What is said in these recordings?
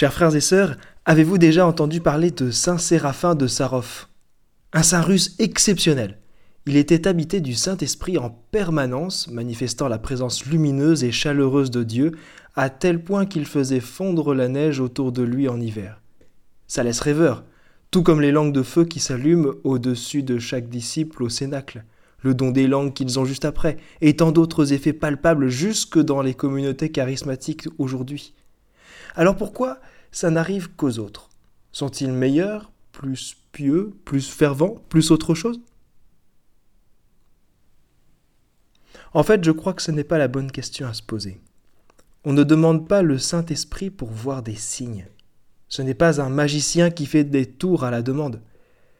Chers frères et sœurs, avez-vous déjà entendu parler de Saint Séraphin de Sarov? Un saint russe exceptionnel. Il était habité du Saint-Esprit en permanence, manifestant la présence lumineuse et chaleureuse de Dieu, à tel point qu'il faisait fondre la neige autour de lui en hiver. Ça laisse rêveur, tout comme les langues de feu qui s'allument au-dessus de chaque disciple au cénacle, le don des langues qu'ils ont juste après, et tant d'autres effets palpables jusque dans les communautés charismatiques aujourd'hui. Alors pourquoi ça n'arrive qu'aux autres? Sont-ils meilleurs, plus pieux, plus fervents, plus autre chose? En fait, je crois que ce n'est pas la bonne question à se poser. On ne demande pas le Saint-Esprit pour voir des signes. Ce n'est pas un magicien qui fait des tours à la demande.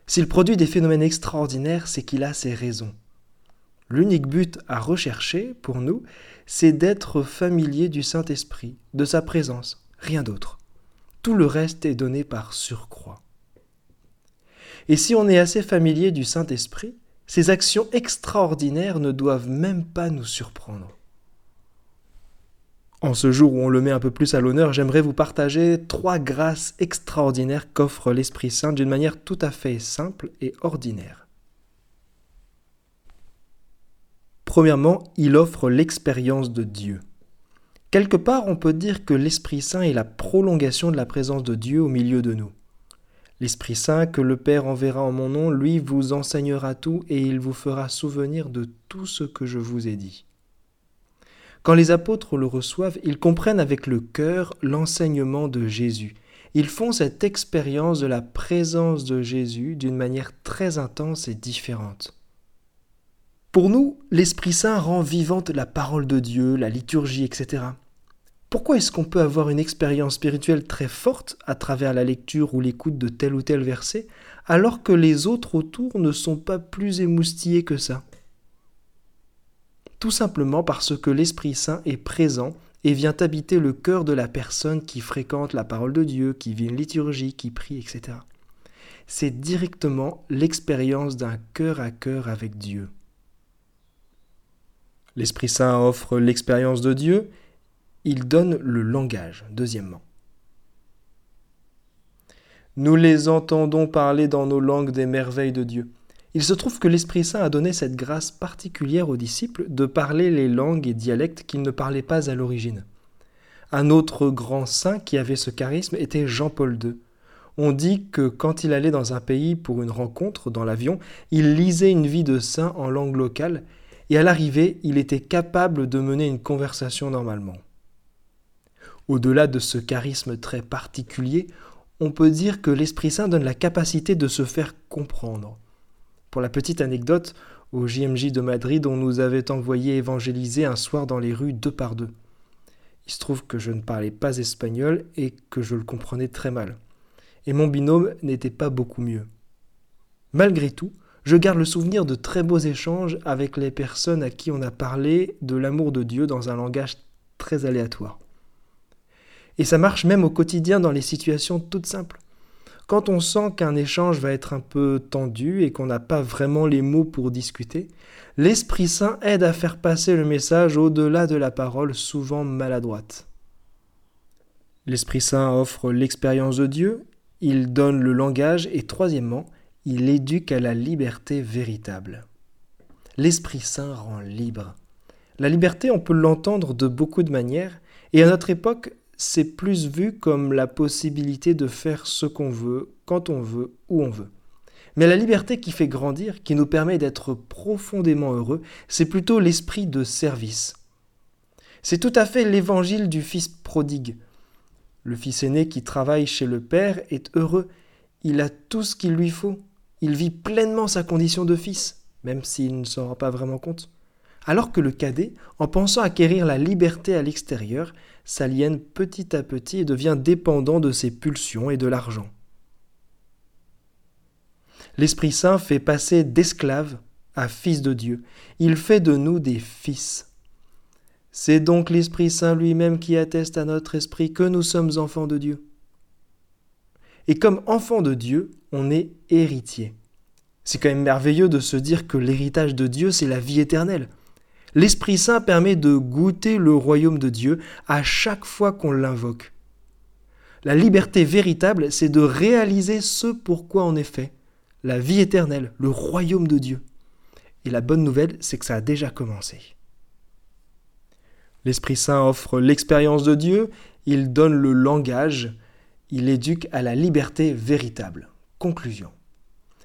S'il produit des phénomènes extraordinaires, c'est qu'il a ses raisons. L'unique but à rechercher, pour nous, c'est d'être familier du Saint-Esprit, de sa présence, rien d'autre. Tout le reste est donné par surcroît. Et si on est assez familier du Saint-Esprit, ces actions extraordinaires ne doivent même pas nous surprendre. En ce jour où on le met un peu plus à l'honneur, j'aimerais vous partager trois grâces extraordinaires qu'offre l'Esprit Saint d'une manière tout à fait simple et ordinaire. Premièrement, il offre l'expérience de Dieu. Quelque part, on peut dire que l'Esprit Saint est la prolongation de la présence de Dieu au milieu de nous. L'Esprit Saint que le Père enverra en mon nom, lui vous enseignera tout et il vous fera souvenir de tout ce que je vous ai dit. Quand les apôtres le reçoivent, ils comprennent avec le cœur l'enseignement de Jésus. Ils font cette expérience de la présence de Jésus d'une manière très intense et différente. Pour nous, l'Esprit Saint rend vivante la parole de Dieu, la liturgie, etc. Pourquoi est-ce qu'on peut avoir une expérience spirituelle très forte à travers la lecture ou l'écoute de tel ou tel verset, alors que les autres autour ne sont pas plus émoustillés que ça? Tout simplement parce que l'Esprit Saint est présent et vient habiter le cœur de la personne qui fréquente la parole de Dieu, qui vit une liturgie, qui prie, etc. C'est directement l'expérience d'un cœur à cœur avec Dieu. L'Esprit Saint offre l'expérience de Dieu, il donne le langage, deuxièmement. Nous les entendons parler dans nos langues des merveilles de Dieu. Il se trouve que l'Esprit Saint a donné cette grâce particulière aux disciples de parler les langues et dialectes qu'ils ne parlaient pas à l'origine. Un autre grand saint qui avait ce charisme était Jean-Paul II. On dit que quand il allait dans un pays pour une rencontre dans l'avion, il lisait une vie de saint en langue locale, et à l'arrivée, il était capable de mener une conversation normalement. Au-delà de ce charisme très particulier, on peut dire que l'Esprit Saint donne la capacité de se faire comprendre. Pour la petite anecdote, au JMJ de Madrid, on nous avait envoyé évangéliser un soir dans les rues deux par deux. Il se trouve que je ne parlais pas espagnol et que je le comprenais très mal. Et mon binôme n'était pas beaucoup mieux. Malgré tout, je garde le souvenir de très beaux échanges avec les personnes à qui on a parlé de l'amour de Dieu dans un langage très aléatoire. Et ça marche même au quotidien dans les situations toutes simples. Quand on sent qu'un échange va être un peu tendu et qu'on n'a pas vraiment les mots pour discuter, l'Esprit Saint aide à faire passer le message au-delà de la parole souvent maladroite. L'Esprit Saint offre l'expérience de Dieu, il donne le langage et troisièmement, il éduque à la liberté véritable. L'Esprit Saint rend libre. La liberté, on peut l'entendre de beaucoup de manières, et à notre époque, c'est plus vu comme la possibilité de faire ce qu'on veut, quand on veut, où on veut. Mais la liberté qui fait grandir, qui nous permet d'être profondément heureux, c'est plutôt l'esprit de service. C'est tout à fait l'évangile du fils prodigue. Le fils aîné qui travaille chez le père est heureux, il a tout ce qu'il lui faut, il vit pleinement sa condition de fils, même s'il ne s'en rend pas vraiment compte alors que le cadet, en pensant acquérir la liberté à l'extérieur, s'aliène petit à petit et devient dépendant de ses pulsions et de l'argent. L'Esprit Saint fait passer d'esclaves à fils de Dieu. Il fait de nous des fils. C'est donc l'Esprit Saint lui-même qui atteste à notre esprit que nous sommes enfants de Dieu. Et comme enfants de Dieu, on est héritier. C'est quand même merveilleux de se dire que l'héritage de Dieu, c'est la vie éternelle. L'Esprit Saint permet de goûter le royaume de Dieu à chaque fois qu'on l'invoque. La liberté véritable, c'est de réaliser ce pourquoi on est fait, la vie éternelle, le royaume de Dieu. Et la bonne nouvelle, c'est que ça a déjà commencé. L'Esprit Saint offre l'expérience de Dieu, il donne le langage, il éduque à la liberté véritable. Conclusion.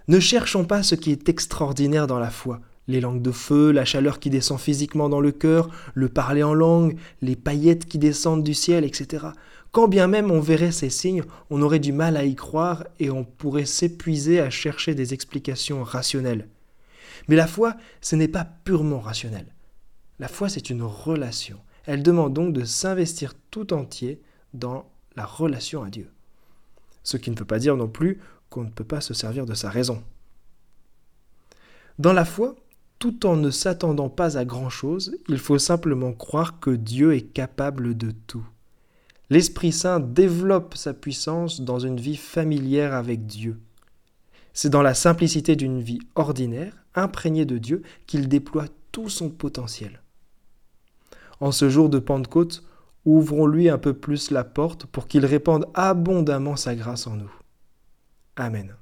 Ne cherchons pas ce qui est extraordinaire dans la foi, les langues de feu, la chaleur qui descend physiquement dans le cœur, le parler en langue, les paillettes qui descendent du ciel, etc. Quand bien même on verrait ces signes, on aurait du mal à y croire et on pourrait s'épuiser à chercher des explications rationnelles. Mais la foi, ce n'est pas purement rationnel. La foi, c'est une relation. Elle demande donc de s'investir tout entier dans la relation à Dieu. Ce qui ne veut pas dire non plus qu'on ne peut pas se servir de sa raison. Dans la foi, tout en ne s'attendant pas à grand-chose, il faut simplement croire que Dieu est capable de tout. L'Esprit Saint développe sa puissance dans une vie familière avec Dieu. C'est dans la simplicité d'une vie ordinaire, imprégnée de Dieu, qu'il déploie tout son potentiel. En ce jour de Pentecôte, ouvrons-lui un peu plus la porte pour qu'il répande abondamment sa grâce en nous. Amen.